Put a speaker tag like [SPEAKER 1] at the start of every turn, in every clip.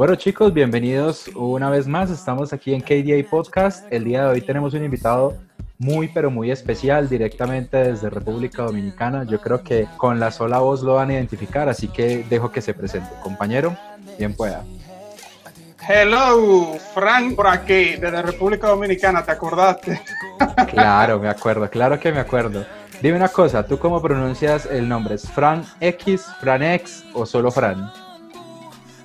[SPEAKER 1] Bueno chicos, bienvenidos una vez más. Estamos aquí en KDA Podcast. El día de hoy tenemos un invitado muy pero muy especial directamente desde República Dominicana. Yo creo que con la sola voz lo van a identificar, así que dejo que se presente. Compañero, bien pueda.
[SPEAKER 2] Hello, Frank por aquí, desde República Dominicana, ¿te acordaste?
[SPEAKER 1] Claro, me acuerdo, claro que me acuerdo. Dime una cosa, ¿tú cómo pronuncias el nombre? ¿Es Fran X, Fran X o solo Fran?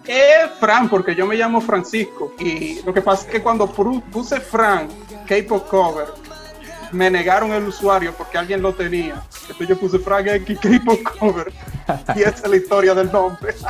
[SPEAKER 2] Es Fran, porque yo me llamo Francisco. Y lo que pasa es que cuando puse Fran, K-Pop Cover, me negaron el usuario porque alguien lo tenía. Entonces yo puse Fran X K-Pop Cover. y esa es la historia del nombre.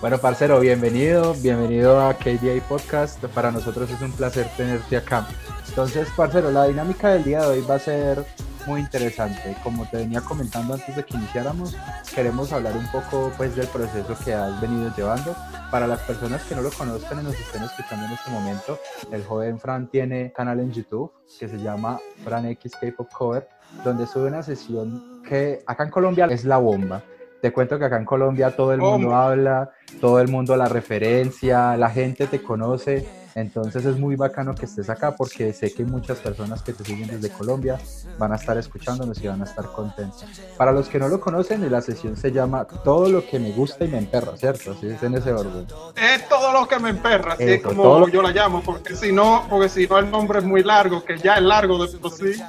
[SPEAKER 1] Bueno, parcero, bienvenido, bienvenido a KDA Podcast. Para nosotros es un placer tenerte acá. Entonces, parcero, la dinámica del día de hoy va a ser muy interesante. Como te venía comentando antes de que iniciáramos, queremos hablar un poco pues del proceso que has venido llevando. Para las personas que no lo conozcan y nos estén escuchando en este momento, el joven Fran tiene canal en YouTube que se llama Fran X K-Pop Cover, donde sube una sesión que acá en Colombia es la bomba. Te cuento que acá en Colombia todo el mundo habla, todo el mundo la referencia, la gente te conoce entonces es muy bacano que estés acá porque sé que muchas personas que te siguen desde Colombia van a estar escuchándonos y van a estar contentos. Para los que no lo conocen, la sesión se llama Todo lo que me gusta y me emperra, ¿cierto? Así es en ese orden.
[SPEAKER 2] Es todo lo que me emperra, así es como yo la llamo, porque si no, porque si no el nombre es muy largo, que ya es largo de por sí.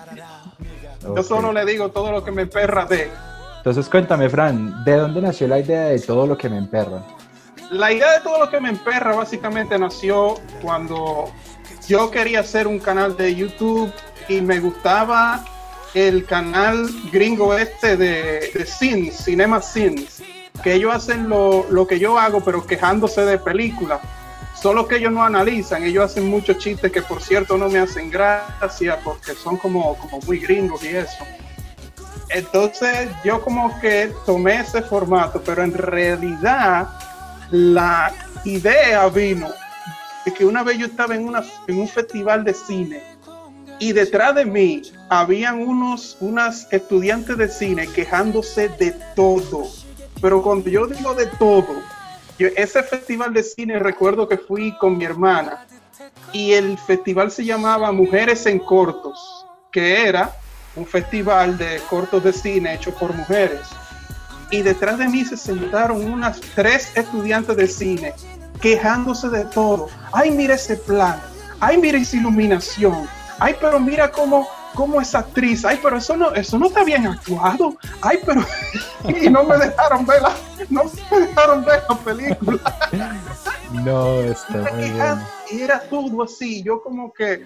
[SPEAKER 2] Yo solo le digo todo lo que me emperra de.
[SPEAKER 1] Entonces cuéntame, Fran, ¿de dónde nació la idea de todo lo que me emperra?
[SPEAKER 2] La idea de todo lo que me emperra básicamente nació cuando yo quería hacer un canal de YouTube y me gustaba el canal gringo este de, de Sins, Cinema Sins, que ellos hacen lo, lo, que yo hago, pero quejándose de películas. Solo que ellos no analizan, ellos hacen muchos chistes que por cierto no me hacen gracia porque son como, como muy gringos y eso. Entonces yo como que tomé ese formato, pero en realidad la idea vino de que una vez yo estaba en, una, en un festival de cine y detrás de mí habían unos unas estudiantes de cine quejándose de todo. Pero cuando yo digo de todo, yo, ese festival de cine recuerdo que fui con mi hermana y el festival se llamaba Mujeres en Cortos, que era un festival de cortos de cine hecho por mujeres y detrás de mí se sentaron unas tres estudiantes de cine quejándose de todo. Ay, mira ese plan. Ay, mira esa iluminación. Ay, pero mira cómo, cómo es actriz. Ay, pero eso no, eso no está bien actuado. Ay, pero y no me dejaron ver la, no me dejaron ver la película.
[SPEAKER 1] No, está muy bien.
[SPEAKER 2] Y era todo así. Yo como que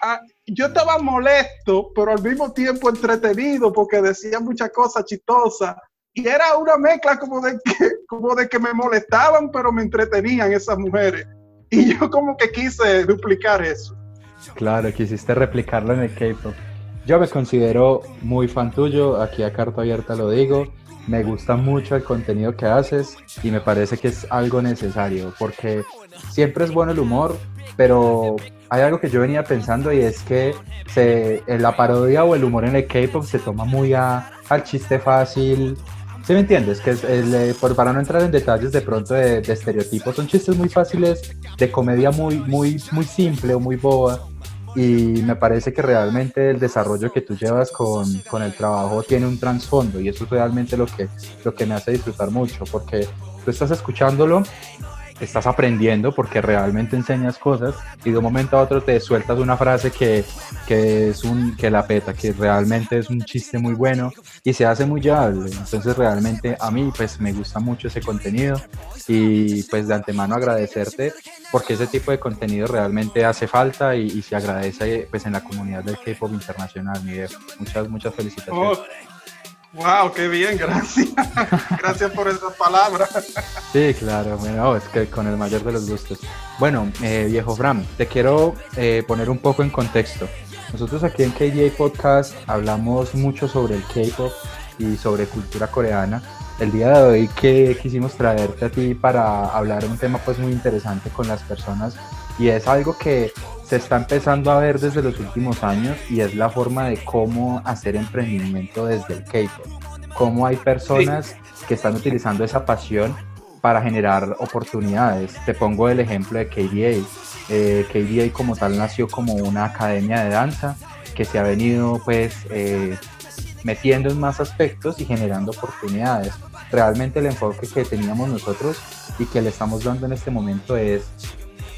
[SPEAKER 2] ah, yo estaba molesto, pero al mismo tiempo entretenido porque decía muchas cosas chistosas y era una mezcla como de que, como de que me molestaban, pero me entretenían esas mujeres. Y yo como que quise duplicar eso.
[SPEAKER 1] Claro, quisiste replicarlo en el K-pop. Yo me considero muy fan tuyo, aquí a carta abierta lo digo. Me gusta mucho el contenido que haces y me parece que es algo necesario porque siempre es bueno el humor, pero hay algo que yo venía pensando y es que se, la parodia o el humor en el K-pop se toma muy a, al chiste fácil, ¿Sí me entiendes? Que es, eh, por, para no entrar en detalles de pronto de, estereotipos, son chistes muy fáciles, de comedia muy, muy, muy simple o muy boba. Y me parece que realmente el desarrollo que tú llevas con, con el trabajo tiene un trasfondo y eso es realmente lo que, lo que me hace disfrutar mucho, porque tú estás escuchándolo estás aprendiendo porque realmente enseñas cosas y de un momento a otro te sueltas una frase que, que es un que la peta, que realmente es un chiste muy bueno y se hace muy llevable. Entonces realmente a mí pues me gusta mucho ese contenido y pues de antemano agradecerte porque ese tipo de contenido realmente hace falta y, se agradece pues en la comunidad del K-pop internacional, Miguel. Muchas, muchas felicitaciones.
[SPEAKER 2] Oh, Wow, qué bien, gracias. gracias por esas palabras.
[SPEAKER 1] Sí, claro, bueno, es que con el mayor de los gustos. Bueno, eh, viejo Fram, te quiero eh, poner un poco en contexto. Nosotros aquí en KDA Podcast hablamos mucho sobre el K-pop y sobre cultura coreana. El día de hoy que quisimos traerte a ti para hablar un tema pues muy interesante con las personas y es algo que se está empezando a ver desde los últimos años y es la forma de cómo hacer emprendimiento desde el K-pop. Cómo hay personas que están utilizando esa pasión para generar oportunidades. Te pongo el ejemplo de KDA. Eh, KDA como tal nació como una academia de danza que se ha venido pues eh, metiendo en más aspectos y generando oportunidades. Realmente el enfoque que teníamos nosotros y que le estamos dando en este momento es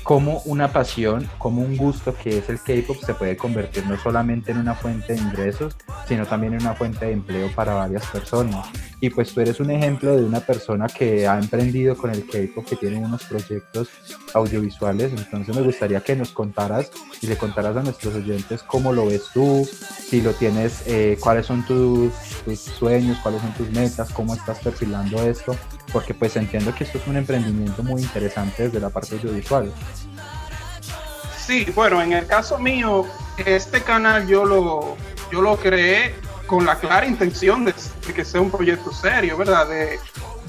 [SPEAKER 1] cómo una pasión, como un gusto que es el K-pop se puede convertir no solamente en una fuente de ingresos, sino también en una fuente de empleo para varias personas. Y pues tú eres un ejemplo de una persona que ha emprendido con el K-pop, que tiene unos proyectos audiovisuales. Entonces me gustaría que nos contaras y le contaras a nuestros oyentes cómo lo ves tú, si lo tienes, eh, cuáles son tus, tus sueños, cuáles son tus metas, cómo estás perfilando esto, porque pues entiendo que esto es un emprendimiento muy interesante desde la parte audiovisual.
[SPEAKER 2] Sí, bueno, en el caso mío, este canal yo lo, yo lo creé con la clara intención de, que sea un proyecto serio, ¿verdad? De,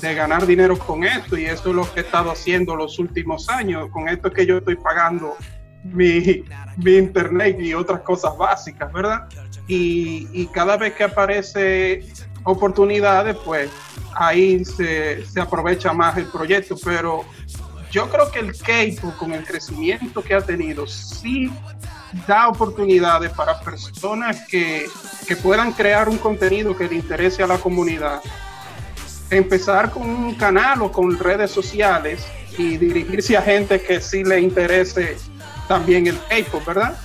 [SPEAKER 2] de, ganar dinero con esto y eso es lo que he estado haciendo los últimos años. Con esto que yo estoy pagando mi, mi internet y otras cosas básicas, ¿verdad? Y, y, cada vez que aparece oportunidades, pues ahí se, se aprovecha más el proyecto, pero yo creo que el K-pop con el crecimiento que ha tenido sí da oportunidades para personas que, que, puedan crear un contenido que le interese a la comunidad. Empezar con un canal o con redes sociales y dirigirse a gente que sí le interese también el K-pop, ¿verdad?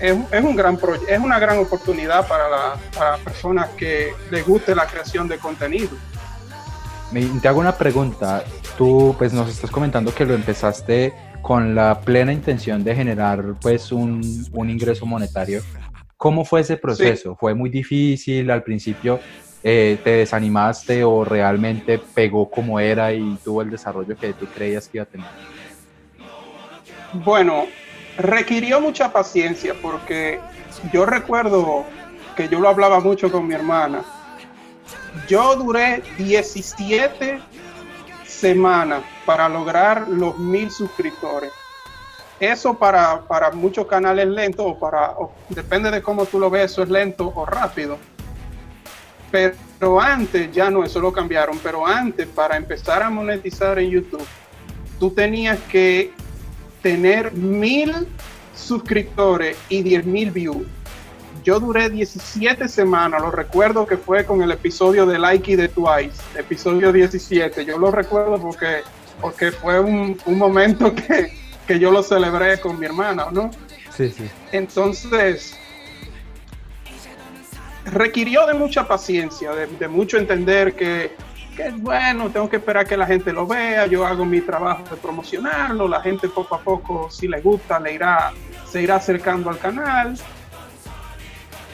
[SPEAKER 2] Es, es, un gran es una gran oportunidad para, la, para personas que les guste la creación de contenido.
[SPEAKER 1] te hago una pregunta tú pues nos estás comentando que lo empezaste con la plena intención de generar pues un, un ingreso monetario. ¿Cómo fue ese proceso? ¿Fue muy difícil al principio? Eh, ¿Te desanimaste o realmente pegó como era y tuvo el desarrollo que tú creías que iba a tener?
[SPEAKER 2] Bueno, requirió mucha paciencia porque yo recuerdo que yo lo hablaba mucho con mi hermana. Yo duré 17 semana para lograr los mil suscriptores. Eso para, para muchos canales lento o para, depende de cómo tú lo ves, eso es lento o rápido. Pero antes, ya no, eso lo cambiaron, pero antes para empezar a monetizar en YouTube, tú tenías que tener mil suscriptores y diez mil views yo duré 17 semanas, lo recuerdo que fue con el episodio de Likey de Twice, episodio 17. Yo lo recuerdo porque, porque fue un, momento que, yo lo celebré con mi hermana, ¿no?
[SPEAKER 1] Sí, sí.
[SPEAKER 2] Entonces, requirió de mucha paciencia, de, mucho entender que, que, bueno, tengo que esperar que la gente lo vea, yo hago mi trabajo de promocionarlo, la gente poco a poco, si le gusta, le irá, se irá acercando al canal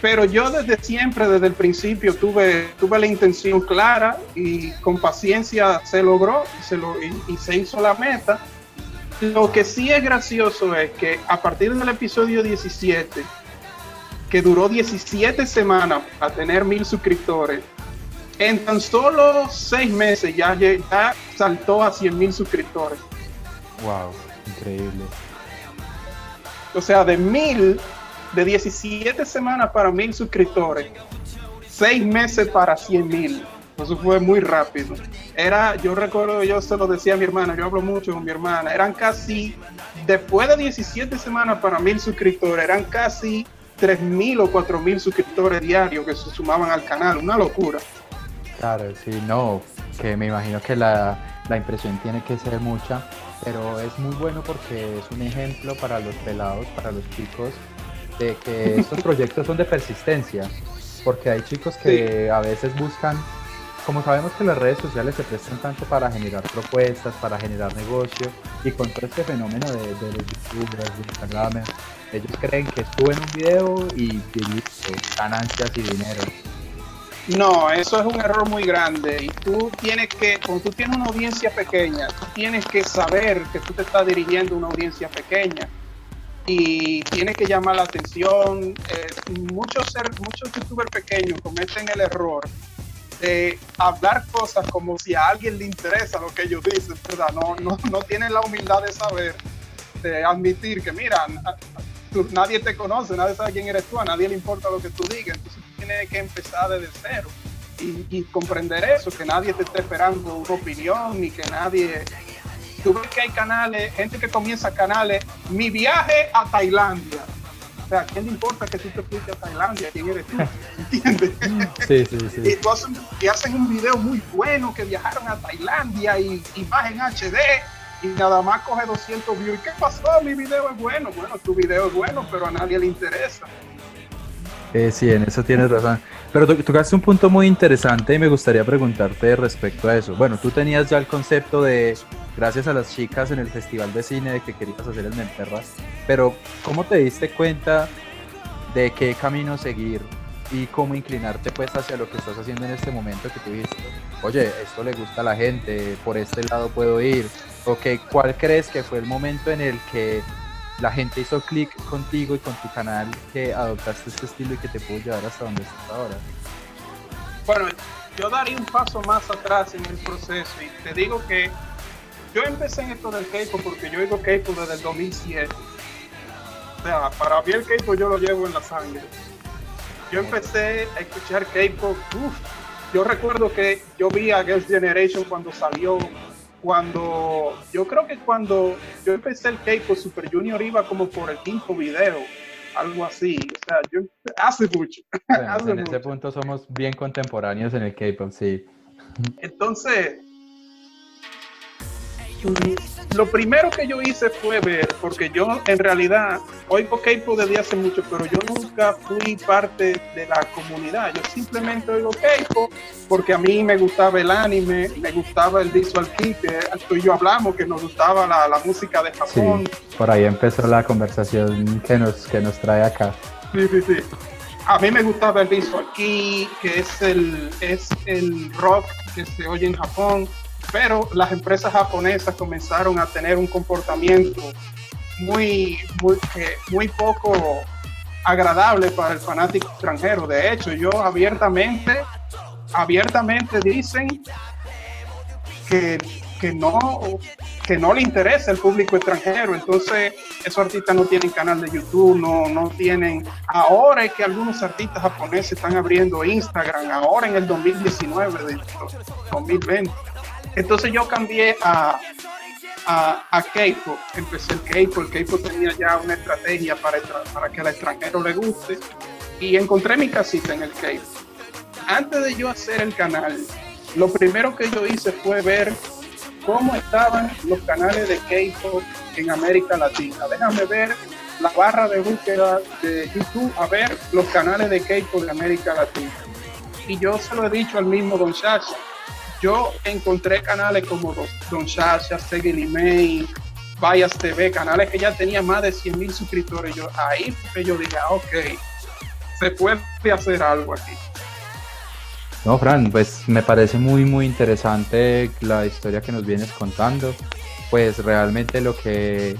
[SPEAKER 2] pero yo desde siempre, desde el principio, tuve, tuve la intención clara y con paciencia se logró se lo, y, se hizo la meta. Lo que sí es gracioso es que a partir del episodio 17, que duró 17 semanas a tener mil suscriptores, en tan solo seis meses ya, ya saltó a 100 mil suscriptores.
[SPEAKER 1] ¡Wow! Increíble.
[SPEAKER 2] O sea, de mil de 17 semanas para mil suscriptores, 6 meses para 100 mil. Eso fue muy rápido. Era, yo recuerdo, yo se lo decía a mi hermana, yo hablo mucho con mi hermana, eran casi, después de 17 semanas para mil suscriptores, eran casi 3 mil o 4 mil suscriptores diarios que se sumaban al canal, una locura.
[SPEAKER 1] Claro, sí, no, que me imagino que la, la impresión tiene que ser mucha pero es muy bueno porque es un ejemplo para los pelados, para los chicos, de que estos proyectos son de persistencia, porque hay chicos que a veces buscan, como sabemos que las redes sociales se prestan tanto para generar propuestas, para generar negocio, y con todo este fenómeno de, de los youtubers, de Instagram, ellos creen que suben un video y, y ganancias y dinero.
[SPEAKER 2] No, eso es un error muy grande y tú tienes que, cuando tú tienes una audiencia pequeña, tú tienes que saber que tú te estás dirigiendo a una audiencia pequeña y tienes que llamar la atención. Eh, muchos, muchos youtubers pequeños cometen el error de hablar cosas como si a alguien le interesa lo que ellos dicen, ¿verdad? No, no, no tienen la humildad de saber, de admitir que, mira, nadie te conoce, nadie sabe quién eres tú, a nadie le importa lo que tú digas, entonces tú tienes que empezar desde cero y, comprender eso, que nadie te esté esperando una opinión ni que nadie... Tú ves que hay canales, gente que comienza canales, mi viaje a Tailandia. O sea, ¿a quién le importa que tú te fuiste a Tailandia? ¿Quién eres tú? ¿Entiendes?
[SPEAKER 1] Sí, sí, sí.
[SPEAKER 2] Y, tú hacen, y hacen un video muy bueno que viajaron a Tailandia y imagen HD y nada más coge 200 views. ¿Y qué pasó? Mi video es bueno. Bueno, tu video es bueno, pero a nadie le interesa.
[SPEAKER 1] Eh, sí, en eso tienes razón. Pero tocaste un punto muy interesante y me gustaría preguntarte respecto a eso. Bueno, tú tenías ya el concepto de, gracias a las chicas en el Festival de Cine, de que querías hacer el Menterras, pero ¿cómo te diste cuenta de qué camino seguir y cómo inclinarte pues hacia lo que estás haciendo en este momento que tú oye, esto le gusta a la gente, por este lado puedo ir, Ok, ¿cuál crees que fue el momento en el que la gente hizo clic contigo y con tu canal que adoptaste este estilo y que te pudo llevar hasta donde estás ahora?
[SPEAKER 2] Bueno, yo daría un paso más atrás en el proceso y te digo que yo empecé en esto del K-pop porque yo oigo K-pop desde el 2007. O sea, para mí el K-pop yo lo llevo en la sangre. Yo empecé a escuchar K-pop, yo recuerdo que yo vi a Girls' Generation cuando salió cuando yo creo que cuando yo empecé el K-pop Super Junior iba como por el quinto video, algo así. O sea, yo hace mucho.
[SPEAKER 1] en ese punto somos bien contemporáneos en el K-pop, sí.
[SPEAKER 2] Entonces, lo primero que yo hice fue ver, porque yo en realidad oigo K-pop desde hace mucho, pero yo nunca fui parte de la comunidad. Yo simplemente oigo K-pop porque a mí me gustaba el anime, me gustaba el visual kit, que tú y yo hablamos, que nos gustaba la, la música de Japón.
[SPEAKER 1] por ahí empezó la conversación que nos, que nos trae acá.
[SPEAKER 2] Sí, sí, sí. A mí me gustaba el visual kit, que es el, es el rock que se oye en Japón pero las empresas japonesas comenzaron a tener un comportamiento muy, muy, eh, muy poco agradable para el fanático extranjero. De hecho, yo abiertamente, abiertamente dicen que, que no que no le interesa el público extranjero. Entonces, esos artistas no tienen canal de YouTube, no, no tienen. Ahora es que algunos artistas japoneses están abriendo Instagram, ahora en el 2019, 2020 entonces yo cambié a, a, K-pop, empecé el K-pop, el K-pop tenía ya una estrategia para, para que al extranjero le guste y encontré mi casita en el K-pop. Antes de yo hacer el canal, lo primero que yo hice fue ver cómo estaban los canales de K-pop en América Latina. Déjame ver la barra de búsqueda de YouTube a ver los canales de K-pop de América Latina. Y yo se lo he dicho al mismo Don Chacha yo encontré canales como Don Shasha, Segui May, Bayas TV, canales que ya tenían más de 100 mil suscriptores. Yo, ahí fue yo dije, ah, ok, se puede hacer algo aquí.
[SPEAKER 1] No, Fran, pues me parece muy, muy interesante la historia que nos vienes contando. Pues realmente lo que,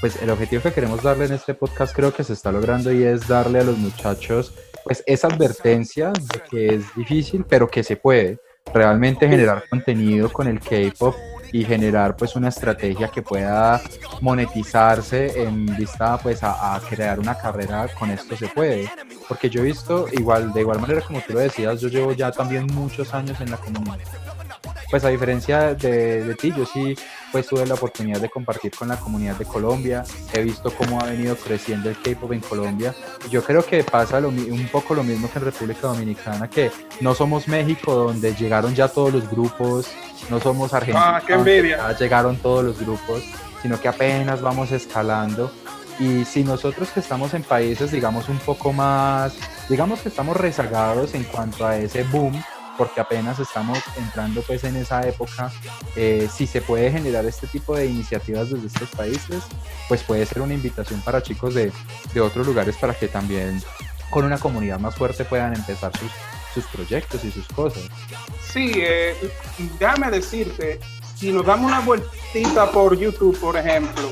[SPEAKER 1] pues el objetivo que queremos darle en este podcast creo que se está logrando y es darle a los muchachos, pues esa advertencia de que es difícil, pero que se puede realmente generar contenido con el K-pop y generar pues una estrategia que pueda monetizarse en vista pues a, crear una carrera con esto se puede. Porque yo he visto igual de igual manera como tú lo decías yo llevo ya también muchos años en la comunidad pues a diferencia de, de ti yo sí pues tuve la oportunidad de compartir con la comunidad de Colombia, he visto cómo ha venido creciendo el K-pop en Colombia. Yo creo que pasa un poco lo mismo que en República Dominicana, que no somos México donde llegaron ya todos los grupos, no somos Argentina,
[SPEAKER 2] ah, qué envidia.
[SPEAKER 1] ya llegaron todos los grupos, sino que apenas vamos escalando. Y si nosotros que estamos en países, digamos, un poco más, digamos que estamos rezagados en cuanto a ese boom, porque apenas estamos entrando pues en esa época, eh, si se puede generar este tipo de iniciativas desde estos países, pues puede ser una invitación para chicos de, de otros lugares para que también con una comunidad más fuerte puedan empezar sus, sus proyectos y sus cosas.
[SPEAKER 2] Sí, eh, déjame decirte, si nos damos una vueltita por YouTube, por ejemplo,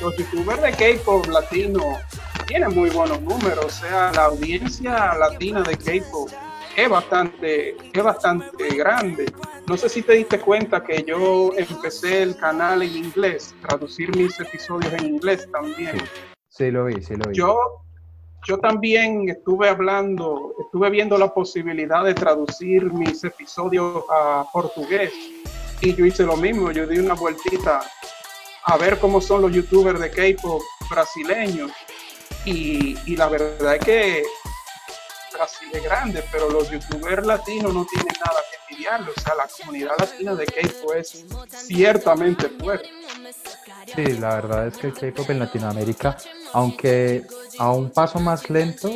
[SPEAKER 2] los youtubers de K-pop latino tienen muy buenos números, o sea, la audiencia latina de K-pop es bastante, es bastante grande. No sé si te diste cuenta que yo empecé el canal en inglés, traducir mis episodios en inglés también.
[SPEAKER 1] Sí, lo vi, sí lo vi.
[SPEAKER 2] Yo, yo también estuve hablando, estuve viendo la posibilidad de traducir mis episodios a portugués y yo hice lo mismo, yo di una vueltita a ver cómo son los youtubers de K-pop brasileños y, y la verdad es que así de grande, pero los youtubers latinos no tienen nada que envidiarlo. O sea, la comunidad latina de K-pop es ciertamente fuerte.
[SPEAKER 1] Sí, la verdad es que el K-pop en Latinoamérica, aunque a un paso más lento,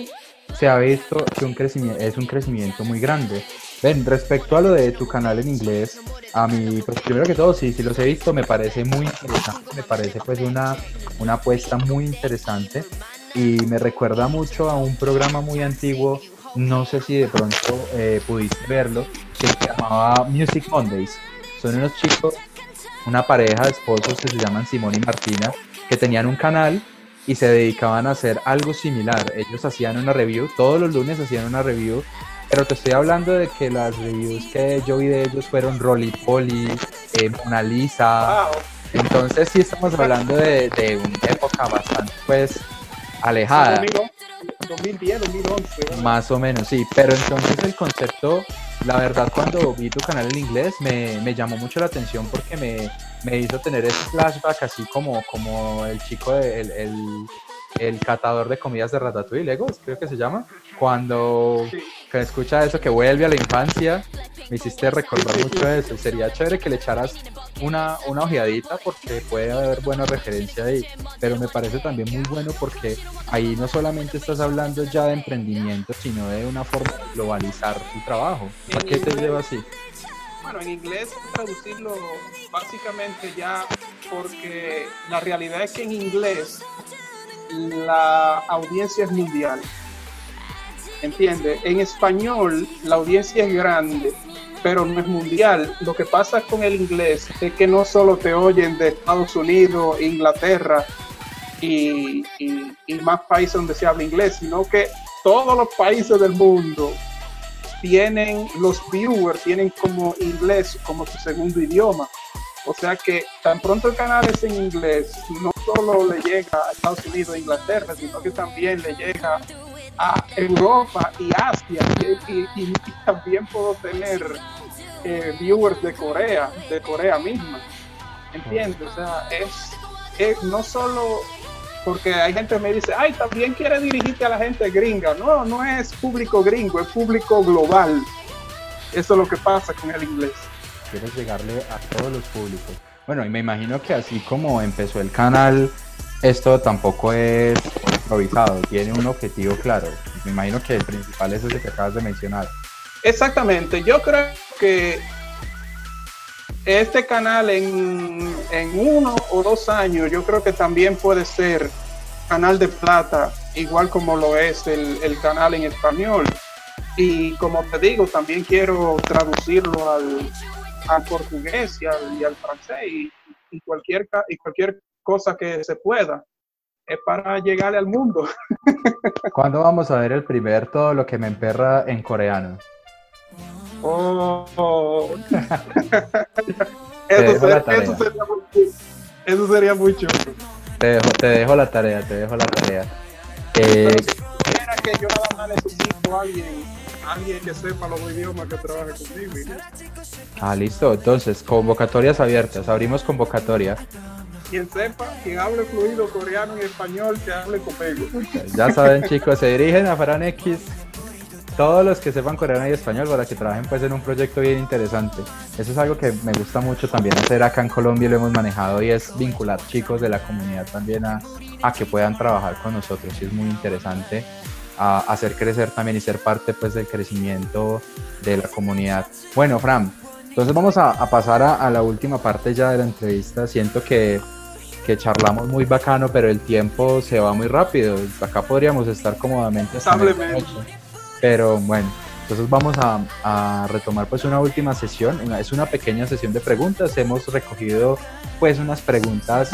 [SPEAKER 1] se ha visto que un crecimiento, es un crecimiento muy grande. Ven, respecto a lo de tu canal en inglés, a mí, pues primero que todo, sí, sí los he visto, me parece muy interesante, me parece pues una, una apuesta muy interesante y me recuerda mucho a un programa muy antiguo no sé si de pronto eh, pudiste verlo, que se llamaba Music Mondays. Son unos chicos, una pareja de esposos que se llaman Simón y Martina, que tenían un canal y se dedicaban a hacer algo similar. Ellos hacían una review, todos los lunes hacían una review, pero te estoy hablando de que las reviews que yo vi de ellos fueron Rolly Polly, eh, Mona Lisa. Entonces sí estamos hablando de, de una época bastante pues alejada.
[SPEAKER 2] 2010, 2011.
[SPEAKER 1] Más o menos, sí. Pero entonces el concepto, la verdad, cuando vi tu canal en inglés, me, me llamó mucho la atención porque me, me, hizo tener ese flashback así como, como el chico, de, el, el, el catador de comidas de Ratatouille, Legos, creo que se llama. Cuando escucha eso, que vuelve a la infancia, me hiciste recordar mucho eso. Sería chévere que le echaras una, una ojeadita porque puede haber buena referencia ahí. Pero me parece también muy bueno porque ahí no solamente estás hablando ya de emprendimiento, sino de una forma de globalizar tu trabajo. ¿Por qué te lleva así?
[SPEAKER 2] Bueno, en inglés traducirlo básicamente ya porque la realidad es que en inglés la audiencia es mundial. ¿Entiende? En español la audiencia es grande, pero no es mundial. Lo que pasa con el inglés es que no solo te oyen de Estados Unidos, Inglaterra y, más países donde se habla inglés, sino que todos los países del mundo tienen, los viewers tienen como inglés como su segundo idioma. O sea que tan pronto el canal es en inglés, no solo le llega a Estados Unidos e Inglaterra, sino que también le llega a Europa y Asia. Y, también puedo tener eh, viewers de Corea, de Corea misma. ¿Entiendes? O sea, es, es no solo porque hay gente que me dice, ay, también quiere dirigirte a la gente gringa. No, no es público gringo, es público global. Eso es lo que pasa con el inglés
[SPEAKER 1] quieres llegarle a todos los públicos. Bueno, y me imagino que así como empezó el canal, esto tampoco es improvisado, tiene un objetivo claro. Me imagino que el principal es ese que acabas de mencionar.
[SPEAKER 2] Exactamente, yo creo que este canal en, uno o dos años, yo creo que también puede ser canal de plata, igual como lo es el, el canal en español. Y como te digo, también quiero traducirlo al, al portugués y al, francés y, cualquier, y cualquier cosa que se pueda. Es para llegarle al mundo.
[SPEAKER 1] ¿Cuándo vamos a ver el primer todo lo que me emperra en coreano?
[SPEAKER 2] Oh. eso, sería, mucho.
[SPEAKER 1] Te dejo, te dejo la tarea, te dejo la tarea.
[SPEAKER 2] Eh, que yo nada más necesito a alguien, alguien que sepa los idiomas que trabaje conmigo.
[SPEAKER 1] Ah, listo. Entonces, convocatorias abiertas. Abrimos convocatoria.
[SPEAKER 2] Quien sepa, quien hable fluido coreano y español, que hable conmigo.
[SPEAKER 1] Ya saben, chicos, se dirigen a Faran X todos los que sepan coreano y español para que trabajen pues en un proyecto bien interesante. Eso es algo que me gusta mucho también hacer acá en Colombia y lo hemos manejado y es vincular chicos de la comunidad también a, que puedan trabajar con nosotros y es muy interesante hacer crecer también y ser parte pues del crecimiento de la comunidad. Bueno, Fran, entonces vamos a, pasar a, la última parte ya de la entrevista. Siento que, que, charlamos muy bacano, pero el tiempo se va muy rápido. Acá podríamos estar cómodamente. Hasta pero bueno, entonces vamos a, a, retomar pues una última sesión. Es una pequeña sesión de preguntas. Hemos recogido pues unas preguntas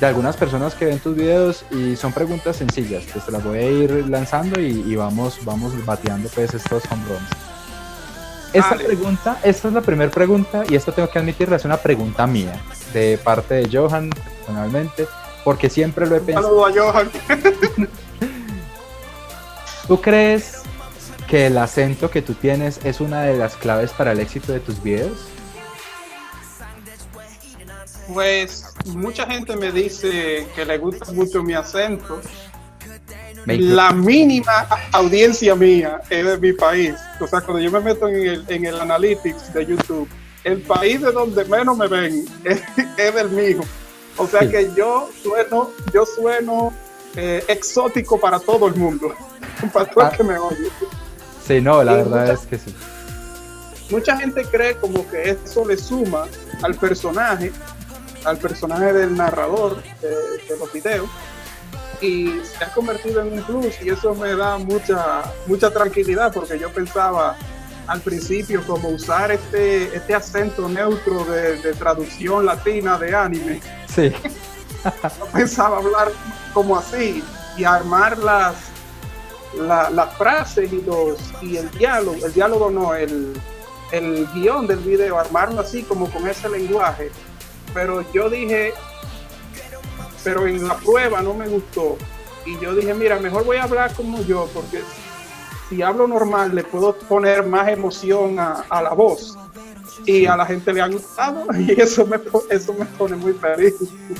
[SPEAKER 1] de algunas personas que ven tus videos y son preguntas sencillas. Pues te las voy a ir lanzando y, y vamos, vamos bateando pues estos home runs. Esta pregunta, esta es la primera pregunta y esto tengo que admitirla, es una pregunta mía, de parte de Johan personalmente, porque siempre lo he pensado.
[SPEAKER 2] a Johan.
[SPEAKER 1] ¿Tú crees que el acento que tú tienes es una de las claves para el éxito de tus videos?
[SPEAKER 2] Pues mucha gente me dice que le gusta mucho mi acento. La mínima audiencia mía es de mi país. O sea, cuando yo me meto en el, en el analytics de YouTube, el país de donde menos me ven es, es del mío. O sea sí. que yo sueno, yo sueno eh, exótico para todo el mundo, para todo el que me oye.
[SPEAKER 1] Sí, no, la y verdad mucha, es que sí.
[SPEAKER 2] Mucha gente cree como que eso le suma al personaje, al personaje del narrador de, de los videos, y se ha convertido en un plus y eso me da mucha mucha tranquilidad porque yo pensaba al principio como usar este este acento neutro de, de traducción latina de anime.
[SPEAKER 1] Sí.
[SPEAKER 2] Yo pensaba hablar como así y armar las la, las frases y los y el diálogo. El diálogo no el el guion del video armarlo así como con ese lenguaje. Pero yo dije pero en la prueba no me gustó. Y yo dije, mira, mejor voy a hablar como yo, porque si hablo normal le puedo poner más emoción a, a la voz. Y a la gente le ha gustado y eso me, eso me pone muy feliz.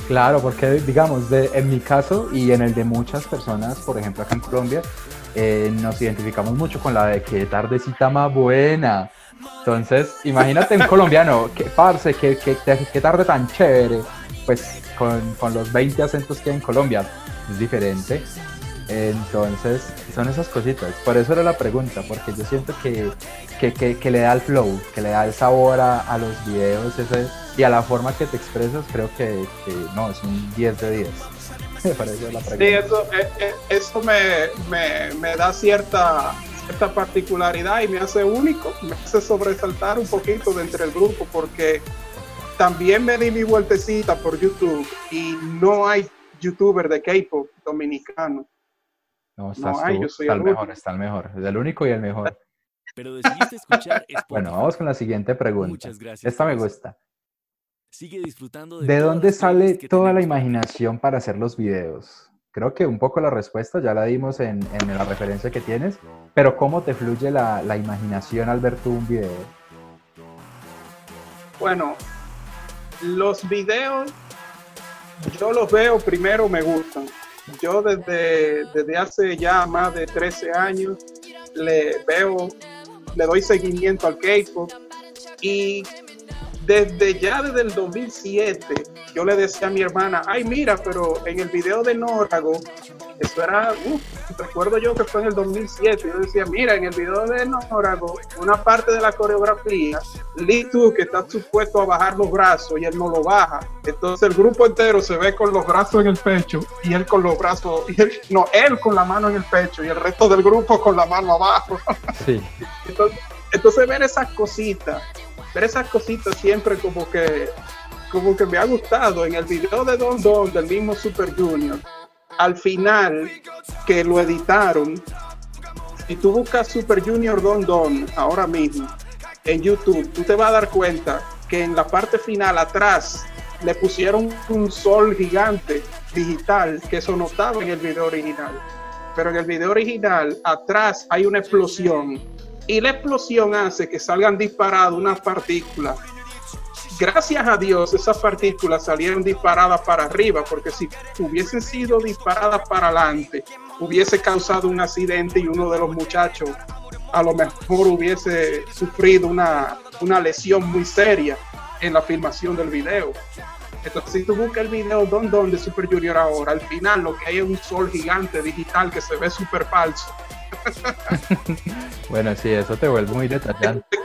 [SPEAKER 1] Claro, porque digamos, de, en mi caso y en el de muchas personas, por ejemplo acá en Colombia, eh, nos identificamos mucho con la de que tardecita más buena. Entonces, imagínate un colombiano, que parce, que, que, que tarde tan chévere. Pues con, con, los 20 acentos que hay en Colombia es diferente. Entonces, son esas cositas. Por eso era la pregunta, porque yo siento que, que, que, que le da el flow, que le da el sabor a, a los videos ese, y a la forma que te expresas, creo que, no, es un 10 de 10.
[SPEAKER 2] Me parece la pregunta. Sí, eso, eh, eso me, me, me da cierta esta particularidad y me hace único, me hace sobresaltar un poquito de entre el grupo porque también me di mi vueltecita por YouTube y no hay youtuber de K-pop dominicano.
[SPEAKER 1] No, estás no tú, yo soy está el, el mejor, está el mejor, es el único y el mejor.
[SPEAKER 3] Pero decidiste escuchar Spotify.
[SPEAKER 1] Bueno, vamos con la siguiente pregunta.
[SPEAKER 3] Muchas gracias.
[SPEAKER 1] Esta me gusta.
[SPEAKER 3] Sigue disfrutando de,
[SPEAKER 1] ¿De dónde sale toda la imaginación para hacer los videos? Creo que un poco la respuesta ya la dimos en, en la referencia que tienes, pero ¿cómo te fluye la, la imaginación al ver tú un video?
[SPEAKER 2] Bueno, los videos yo los veo primero me gustan yo desde, desde hace ya más de 13 años le veo le doy seguimiento al K-pop y desde ya desde el 2007 yo le decía a mi hermana ay mira pero en el video de Nórago eso era uh, recuerdo yo que fue en el 2007 yo decía mira en el video de Nórago una parte de la coreografía Lee Tu que está supuesto a bajar los brazos y él no lo baja entonces el grupo entero se ve con los brazos en el pecho y él con los brazos y él, no él con la mano en el pecho y el resto del grupo con la mano abajo
[SPEAKER 1] sí.
[SPEAKER 2] entonces, entonces ver esas cositas ver esas cositas siempre como que como que me ha gustado en el video de Don Don del mismo Super Junior al final que lo editaron si tú buscas Super Junior Don Don ahora mismo en YouTube tú te vas a dar cuenta que en la parte final atrás le pusieron un sol gigante digital que eso no estaba en el video original. Pero en el video original atrás hay una explosión y la explosión hace que salgan disparadas unas partículas. Gracias a Dios esas partículas salieron disparadas para arriba, porque si hubiesen sido disparadas para adelante, hubiese causado un accidente y uno de los muchachos a lo mejor hubiese sufrido una, una lesión muy seria en la filmación del video. Entonces, si tú buscas el video Don Don de Super Junior ahora, al final lo que hay es un sol gigante digital que se ve súper falso.
[SPEAKER 1] bueno, sí, eso te vuelve muy detallante.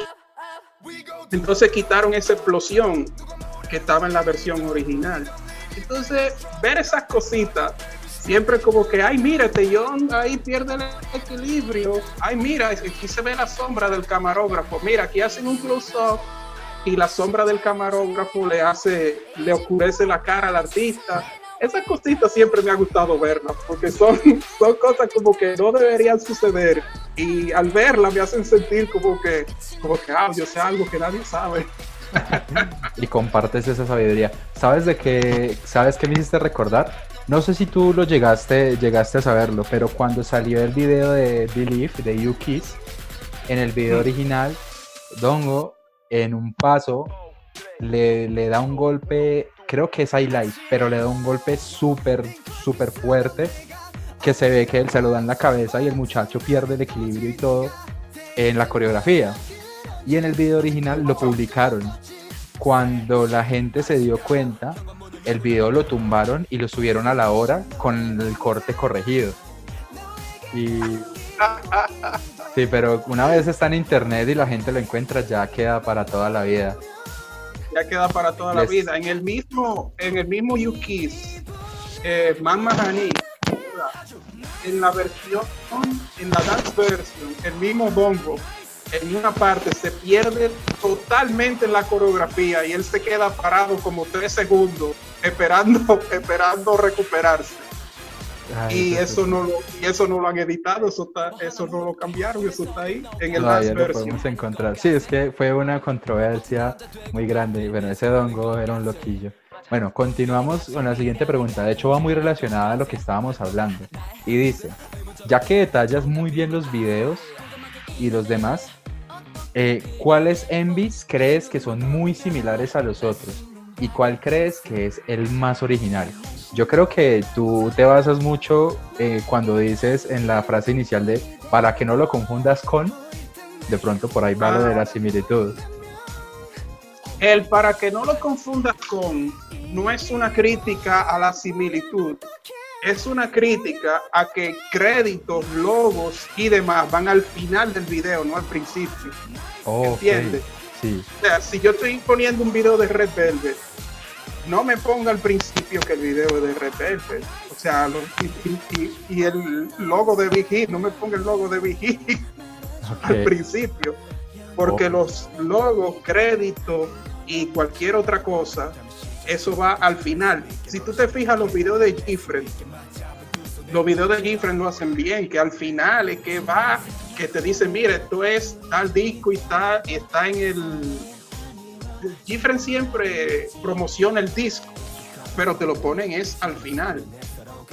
[SPEAKER 2] Entonces quitaron esa explosión que estaba en la versión original. Entonces, ver esas cositas, siempre como que, ay, mírate, yo ahí pierde el equilibrio. Ay, mira, aquí se ve la sombra del camarógrafo. Mira, aquí hacen un close-up y la sombra del camarógrafo le hace, le oscurece la cara al artista. Esas cositas siempre me ha gustado verlas, porque son, son cosas como que no deberían suceder. Y al verlas me hacen sentir como que, como que, ah, yo sé algo que nadie sabe.
[SPEAKER 1] y compartes esa sabiduría. ¿Sabes de qué? ¿Sabes qué me hiciste recordar? No sé si tú lo llegaste, llegaste a saberlo, pero cuando salió el video de Believe de You Kiss, en el video original, Dongo en un paso le, le da un golpe, creo que es highlight, pero le da un golpe súper, súper fuerte que se ve que él se lo da en la cabeza y el muchacho pierde el equilibrio y todo en la coreografía. Y en el video original lo publicaron. Cuando la gente se dio cuenta, el video lo tumbaron y lo subieron a la hora con el corte corregido. Y Sí, pero una vez está en internet y la gente lo encuentra, ya queda para toda la vida.
[SPEAKER 2] Ya queda para toda la vida. En el mismo, en el mismo Yukis, eh, Man en la versión, en la dance version, el mismo bongo, en una parte se pierde totalmente en la coreografía y él se queda parado como tres segundos esperando, esperando recuperarse y eso no lo y eso no lo han editado eso está, eso no lo cambiaron eso está ahí en el
[SPEAKER 1] no, lo podemos encontrar. Sí es que fue una controversia muy grande. Bueno ese dongo era un loquillo. Bueno continuamos con la siguiente pregunta. De hecho va muy relacionada a lo que estábamos hablando. Y dice ya que detallas muy bien los videos y los demás eh, ¿cuáles envies crees que son muy similares a los otros? ¿Y cuál crees que es el más original? Yo creo que tú te basas mucho eh, cuando dices en la frase inicial de para que no lo confundas con, de pronto por ahí va lo de la ah. similitud.
[SPEAKER 2] El para que no lo confundas con no es una crítica a la similitud, es una crítica a que créditos, logos y demás van al final del video, no al principio. ¿Entiendes? Sí. O sea, si yo estoy poniendo un video de Red Velvet no me ponga al principio que el video es de Red O sea, y, el logo de Big no me ponga el logo de Big al principio. Porque los logos, créditos y cualquier otra cosa, eso va al final. Si tú te fijas los videos de Gifren, los videos de Gifren lo hacen bien, que al final es que va, que te dice, mire, esto es tal disco y está, y está en el Gifren siempre promociona el disco, pero te lo ponen es al final,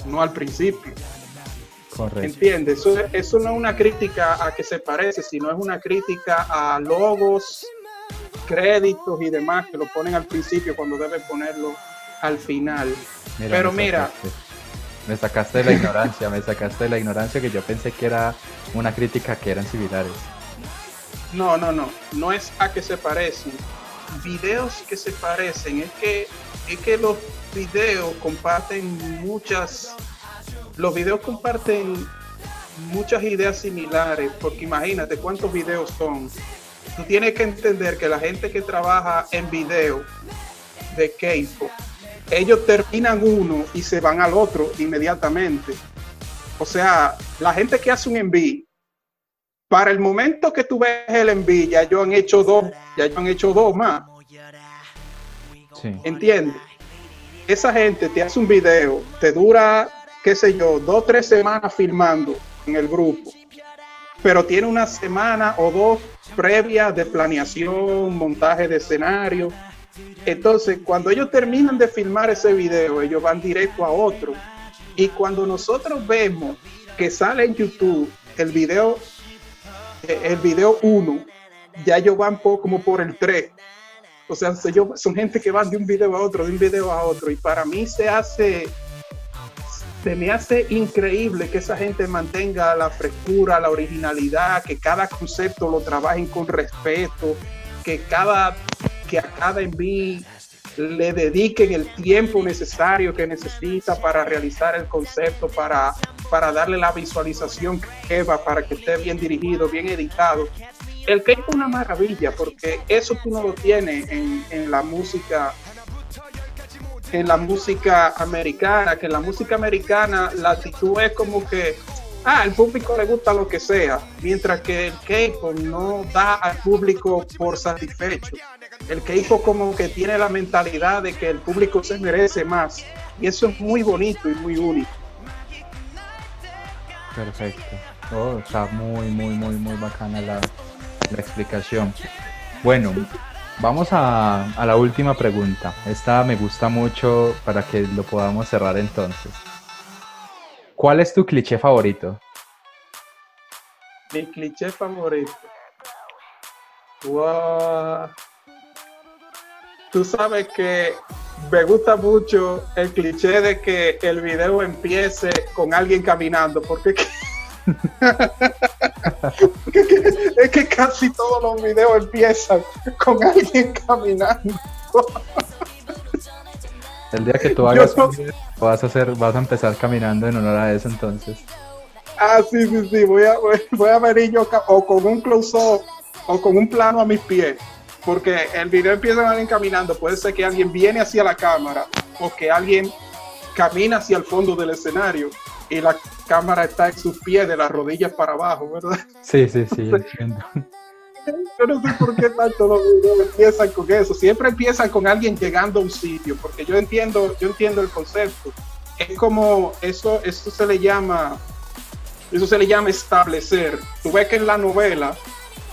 [SPEAKER 2] no al principio. Correcto. ¿Entiendes? Eso, eso no es una crítica a que se parece, sino es una crítica a logos, créditos y demás que lo ponen al principio cuando deben ponerlo al final. Pero mira.
[SPEAKER 1] Me sacaste de la ignorancia, me sacaste de la ignorancia que yo pensé que era una crítica que eran similares.
[SPEAKER 2] No, no, no, no es a que se parecen, videos que se parecen, es que, es que los videos comparten muchas, los videos comparten muchas ideas similares, porque imagínate cuántos videos son. Tú tienes que entender que la gente que trabaja en video de Keiko, ellos terminan uno y se van al otro inmediatamente. O sea, la gente que hace un envío para el momento que tú ves el envío, ya ellos han hecho dos, ya ellos han hecho dos más. Sí. ¿Entiendes? Esa gente te hace un video, te dura, qué sé yo, dos, tres semanas filmando en el grupo, pero tiene una semana o dos previas de planeación, montaje de escenario. Entonces, cuando ellos terminan de filmar ese video, ellos van directo a otro Y cuando nosotros vemos que sale en YouTube el video, el video 1, ya ellos van por, como por el 3. O sea, son gente que van de un video a otro, de un video a otro. Y para mí se hace, se me hace increíble que esa gente mantenga la frescura, la originalidad, que cada concepto lo trabajen con respeto, que cada que a cada envío le dediquen el tiempo necesario que necesita para realizar el concepto, para, para darle la visualización que va, para que esté bien dirigido, bien editado. El que es una maravilla, porque eso tú no lo tienes en, en la música en la música americana, que en la música americana la actitud es como que ah, al público le gusta lo que sea, mientras que el K-pop no da al público por satisfecho. El K-pop como que tiene la mentalidad de que el público se merece más. Y eso es muy bonito y muy único.
[SPEAKER 1] Perfecto. Oh, está muy, muy, muy, muy bacana la, la explicación. Bueno, vamos a, a la última pregunta. Esta me gusta mucho para que lo podamos cerrar entonces. ¿Cuál es tu cliché favorito?
[SPEAKER 2] Mi cliché favorito. Wow. Tú sabes que me gusta mucho el cliché de que el video empiece con alguien caminando, porque es que casi todos los videos empiezan con alguien caminando.
[SPEAKER 1] El día que tú hagas un video, vas a hacer, vas a empezar caminando en honor a eso entonces.
[SPEAKER 2] Ah, sí, sí, sí, voy a, voy a venir yo o con un close-up o con un plano a mis pies. Porque el video empieza con alguien caminando, puede ser que alguien viene hacia la cámara o que alguien camina hacia el fondo del escenario y la cámara está en sus pies de las rodillas para abajo, ¿verdad?
[SPEAKER 1] Sí, sí, sí, entiendo.
[SPEAKER 2] Yo no sé por qué tanto los videos empiezan con eso. Siempre empiezan con alguien llegando a un sitio, porque yo entiendo, yo entiendo el concepto. Es como eso, eso se le llama, eso se le llama establecer. Tú ves que en la novela,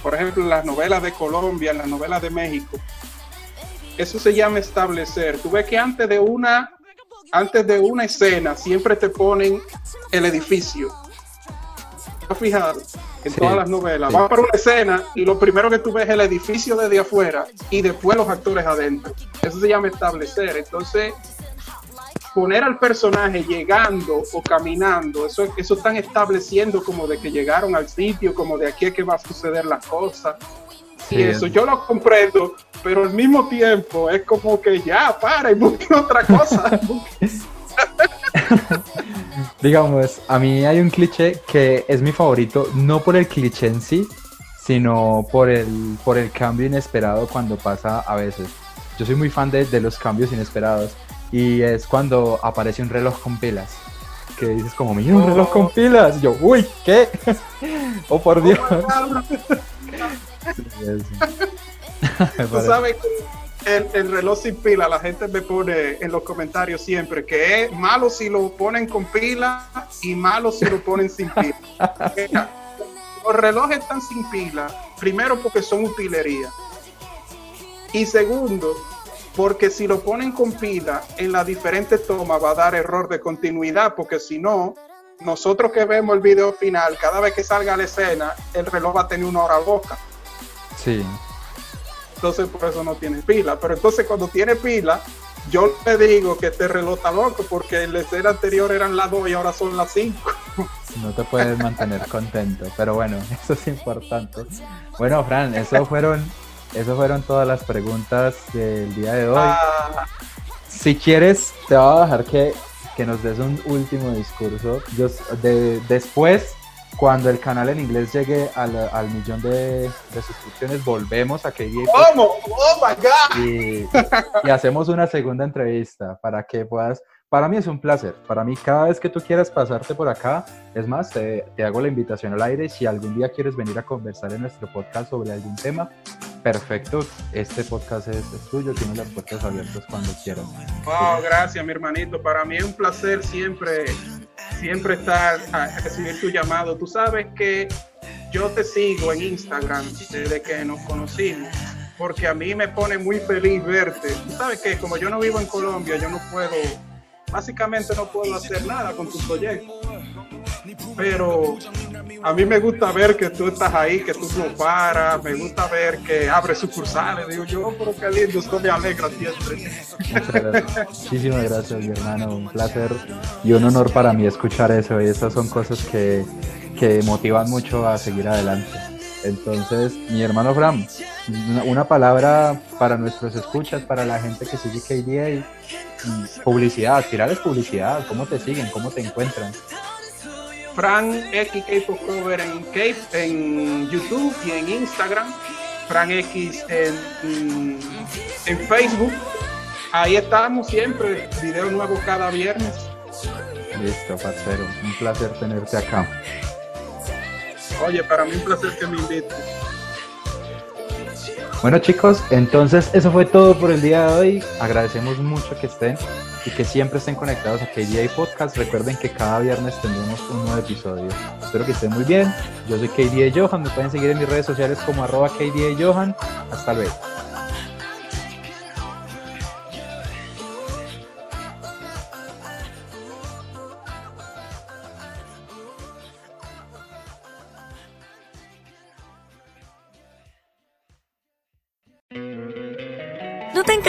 [SPEAKER 2] por ejemplo, en las novelas de Colombia, en las novelas de México, eso se llama establecer. Tú ves que antes de una, antes de una escena siempre te ponen el edificio fijado en todas las novelas. Va para una escena y lo primero que tú ves es el edificio desde afuera y después los actores adentro. Eso se llama establecer. Entonces, poner al personaje llegando o caminando, eso, eso están estableciendo como de que llegaron al sitio, como de aquí es que va a suceder la cosa. y eso yo lo comprendo, pero al mismo tiempo es como que ya, para y busquen otra cosa.
[SPEAKER 1] Digamos, a mí hay un cliché que es mi favorito, no por el cliché en sí, sino por el, por el cambio inesperado cuando pasa a veces. Yo soy muy fan de, de los cambios inesperados y es cuando aparece un reloj con pilas. Que dices como, mira, un reloj con pilas. Y yo, uy, ¿qué? oh, por Dios.
[SPEAKER 2] Tú sabes el, el, reloj sin pila, la gente me pone en los comentarios siempre que es malo si lo ponen con pila y malo si lo ponen sin pila. los relojes están sin pila, primero porque son utilería. Y segundo, porque si lo ponen con pila en las diferentes tomas va a dar error de continuidad, porque si no, nosotros que vemos el video final, cada vez que salga la escena, el reloj va a tener una hora boca.
[SPEAKER 1] Sí
[SPEAKER 2] entonces por eso no tiene pila. Pero entonces cuando tiene pila, yo le digo que este reloj está loco porque en la escena anterior eran las 2 y ahora son las 5.
[SPEAKER 1] No te puedes mantener contento, pero bueno, eso es importante. Bueno, Fran, eso fueron, eso fueron todas las preguntas del día de hoy. Ah. Si quieres, te voy a dejar que, que nos des un último discurso. Yo, de, después cuando el canal en inglés llegue al, al millón de, de, suscripciones, volvemos a que
[SPEAKER 2] ¿Cómo? ¡Oh, my God!
[SPEAKER 1] Y, y, hacemos una segunda entrevista para que puedas... Para mí es un placer. Para mí, cada vez que tú quieras pasarte por acá, es más, te, te hago la invitación al aire. Si algún día quieres venir a conversar en nuestro podcast sobre algún tema, perfecto. Este podcast es, tuyo. Tienes las puertas abiertas cuando quieras.
[SPEAKER 2] Wow, gracias, mi hermanito. Para mí es un placer siempre siempre estar a recibir tu llamado. Tú sabes que yo te sigo en Instagram desde que nos conocimos, porque a mí me pone muy feliz verte. Tú sabes que como yo no vivo en Colombia, yo no puedo básicamente no puedo hacer nada con tu proyecto. Pero a mí me gusta ver que tú estás ahí, que tú no paras, me gusta ver que abres sucursales, digo yo, oh, pero qué lindo, esto me alegra siempre.
[SPEAKER 1] Muchísimas gracias, mi hermano, un placer y un honor para mí escuchar eso, y esas son cosas que, que motivan mucho a seguir adelante. Entonces, mi hermano Fram, una, palabra para nuestros escuchas, para la gente que sigue KDA, publicidad, tirarles publicidad, cómo te siguen, cómo te encuentran.
[SPEAKER 2] Fran X Cover en, en YouTube y en Instagram, Fran X en, en Facebook. Ahí estamos siempre, video nuevo cada viernes.
[SPEAKER 1] Listo, parcero, un placer tenerte acá.
[SPEAKER 2] Oye, para mí un placer que me invites.
[SPEAKER 1] Bueno chicos, entonces eso fue todo por el día de hoy. Agradecemos mucho que estén y que siempre estén conectados a KDA Podcast. Recuerden que cada viernes tendremos un nuevo episodio. Espero que estén muy bien. Yo soy KDA Johan. Me pueden seguir en mis redes sociales como arroba KDA Johan. Hasta luego.